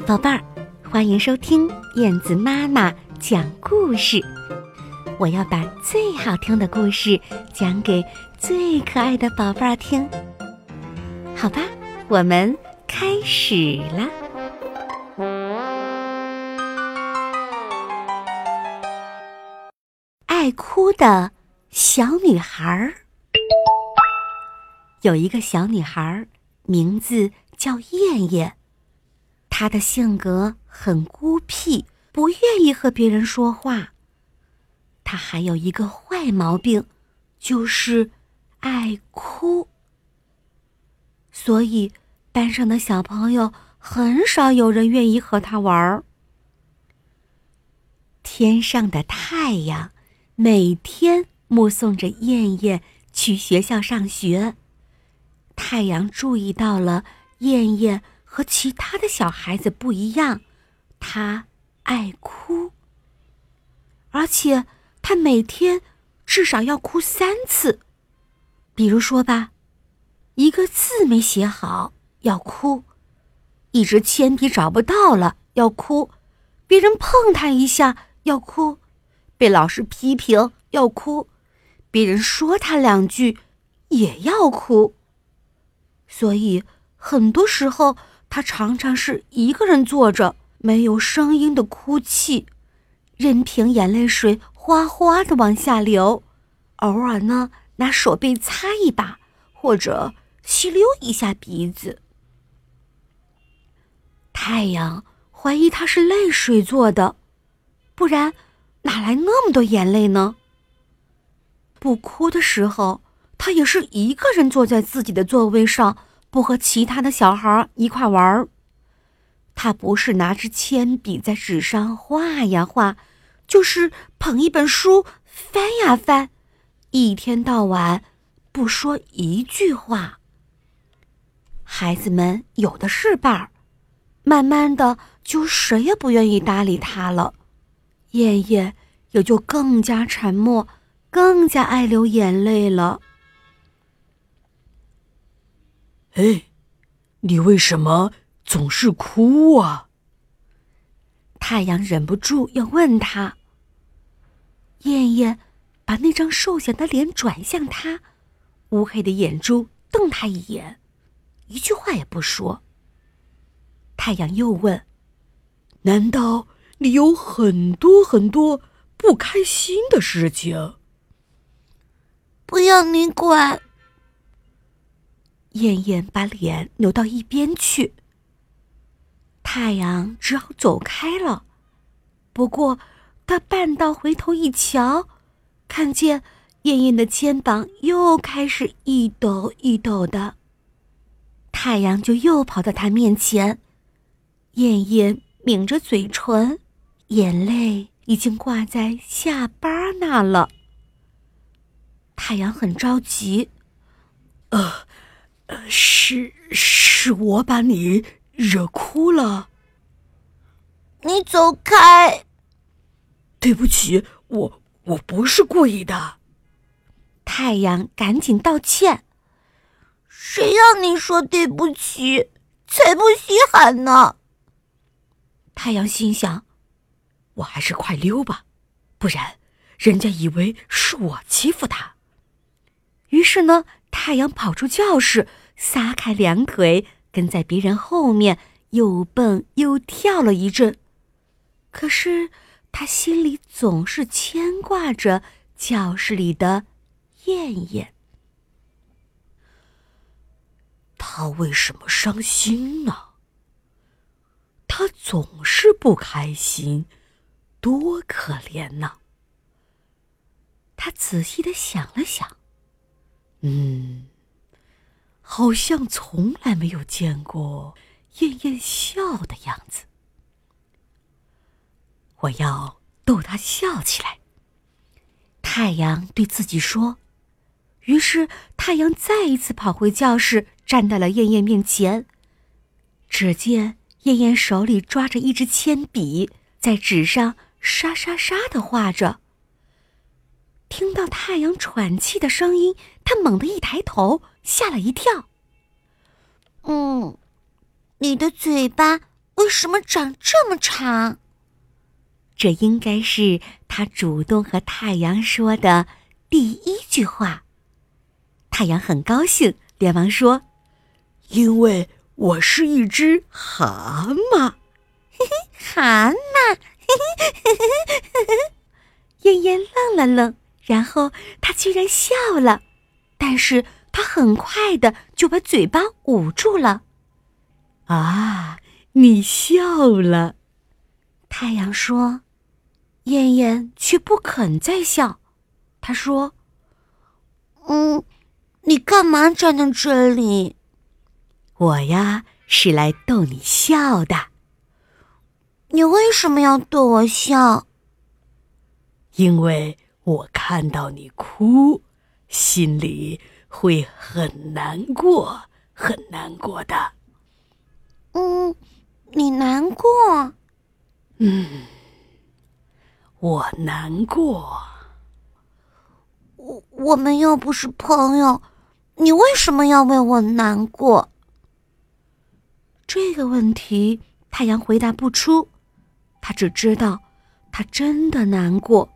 宝贝儿，欢迎收听燕子妈妈讲故事。我要把最好听的故事讲给最可爱的宝贝儿听。好吧，我们开始了。爱哭的小女孩儿，有一个小女孩儿，名字叫燕燕。他的性格很孤僻，不愿意和别人说话。他还有一个坏毛病，就是爱哭。所以，班上的小朋友很少有人愿意和他玩儿。天上的太阳每天目送着燕燕去学校上学。太阳注意到了燕燕。和其他的小孩子不一样，他爱哭，而且他每天至少要哭三次。比如说吧，一个字没写好要哭，一支铅笔找不到了要哭，别人碰他一下要哭，被老师批评要哭，别人说他两句也要哭。所以很多时候。他常常是一个人坐着，没有声音的哭泣，任凭眼泪水哗哗的往下流，偶尔呢拿手背擦一把，或者吸溜一下鼻子。太阳怀疑他是泪水做的，不然哪来那么多眼泪呢？不哭的时候，他也是一个人坐在自己的座位上。不和其他的小孩一块玩儿，他不是拿着铅笔在纸上画呀画，就是捧一本书翻呀翻，一天到晚不说一句话。孩子们有的是伴儿，慢慢的就谁也不愿意搭理他了，燕燕也就更加沉默，更加爱流眼泪了。哎，你为什么总是哭啊？太阳忍不住要问他。燕燕把那张瘦小的脸转向他，乌黑的眼珠瞪他一眼，一句话也不说。太阳又问：“难道你有很多很多不开心的事情？”不要你管。燕燕把脸扭到一边去，太阳只好走开了。不过，他半道回头一瞧，看见燕燕的肩膀又开始一抖一抖的。太阳就又跑到他面前，燕燕抿着嘴唇，眼泪已经挂在下巴那了。太阳很着急，呃。呃，是是我把你惹哭了。你走开！对不起，我我不是故意的。太阳赶紧道歉。谁让你说对不起？才不稀罕呢！太阳心想，我还是快溜吧，不然人家以为是我欺负他。于是呢。太阳跑出教室，撒开两腿，跟在别人后面又蹦又跳了一阵。可是他心里总是牵挂着教室里的燕燕。他为什么伤心呢？他总是不开心，多可怜呐！他仔细的想了想。嗯，好像从来没有见过燕燕笑的样子。我要逗她笑起来。太阳对自己说。于是太阳再一次跑回教室，站在了燕燕面前。只见燕燕手里抓着一支铅笔，在纸上沙沙沙的画着。听到太阳喘气的声音，他猛地一抬头，吓了一跳。嗯，你的嘴巴为什么长这么长？这应该是他主动和太阳说的第一句话。太阳很高兴，连忙说：“因为我是一只蛤蟆。”嘿嘿，蛤蟆。嘿嘿嘿嘿嘿嘿。燕燕愣了愣，然后他居然笑了，但是他很快的就把嘴巴捂住了。啊，你笑了，太阳说。燕燕却不肯再笑，他说：“嗯，你干嘛站在这里？我呀，是来逗你笑的。你为什么要逗我笑？因为我看到你哭，心里会很难过，很难过的。嗯，你难过？嗯。”我难过。我我们又不是朋友，你为什么要为我难过？这个问题，太阳回答不出。他只知道，他真的难过，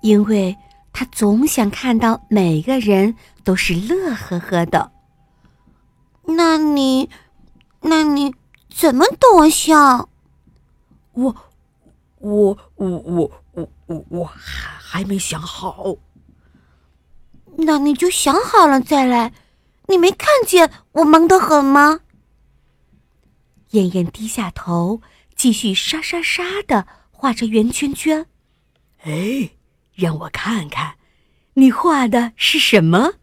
因为他总想看到每个人都是乐呵呵的。那你，那你怎么逗我笑？我。我我我我我我还还没想好，那你就想好了再来。你没看见我忙得很吗？燕燕低下头，继续沙沙沙的画着圆圈圈。哎，让我看看，你画的是什么？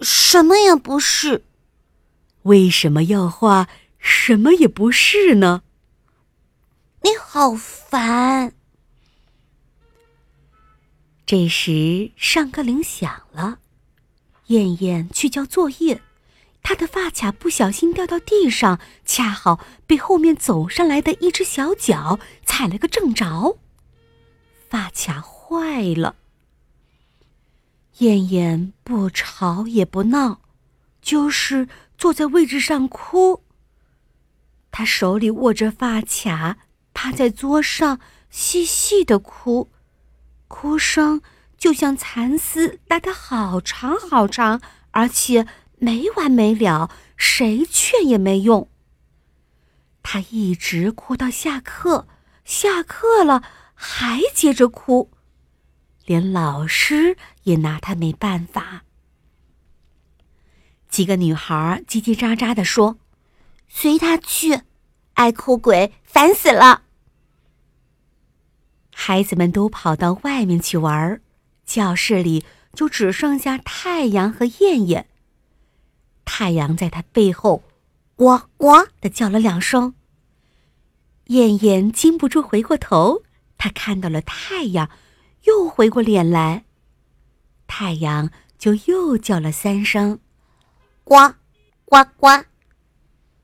什么也不是。为什么要画什么也不是呢？你好烦！这时上课铃响了，燕燕去交作业，她的发卡不小心掉到地上，恰好被后面走上来的一只小脚踩了个正着，发卡坏了。燕燕不吵也不闹，就是坐在位置上哭。她手里握着发卡。趴在桌上，细细的哭，哭声就像蚕丝拉得好长好长，而且没完没了，谁劝也没用。他一直哭到下课，下课了还接着哭，连老师也拿他没办法。几个女孩叽叽喳喳的说：“随他去，爱哭鬼，烦死了。”孩子们都跑到外面去玩，教室里就只剩下太阳和燕燕。太阳在他背后“呱呱”的叫了两声。燕燕禁不住回过头，他看到了太阳，又回过脸来。太阳就又叫了三声“呱呱呱”。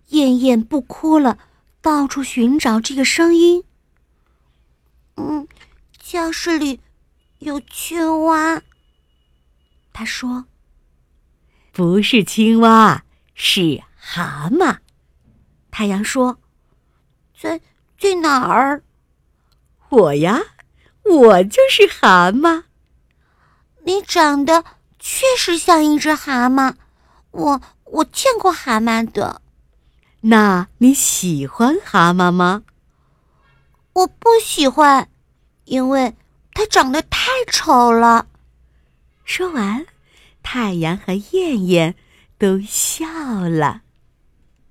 燕燕不哭了，到处寻找这个声音。嗯，教室里有青蛙。他说：“不是青蛙，是蛤蟆。”太阳说：“在在哪儿？”我呀，我就是蛤蟆。你长得确实像一只蛤蟆，我我见过蛤蟆的。那你喜欢蛤蟆吗？我不喜欢，因为它长得太丑了。说完，太阳和燕燕都笑了。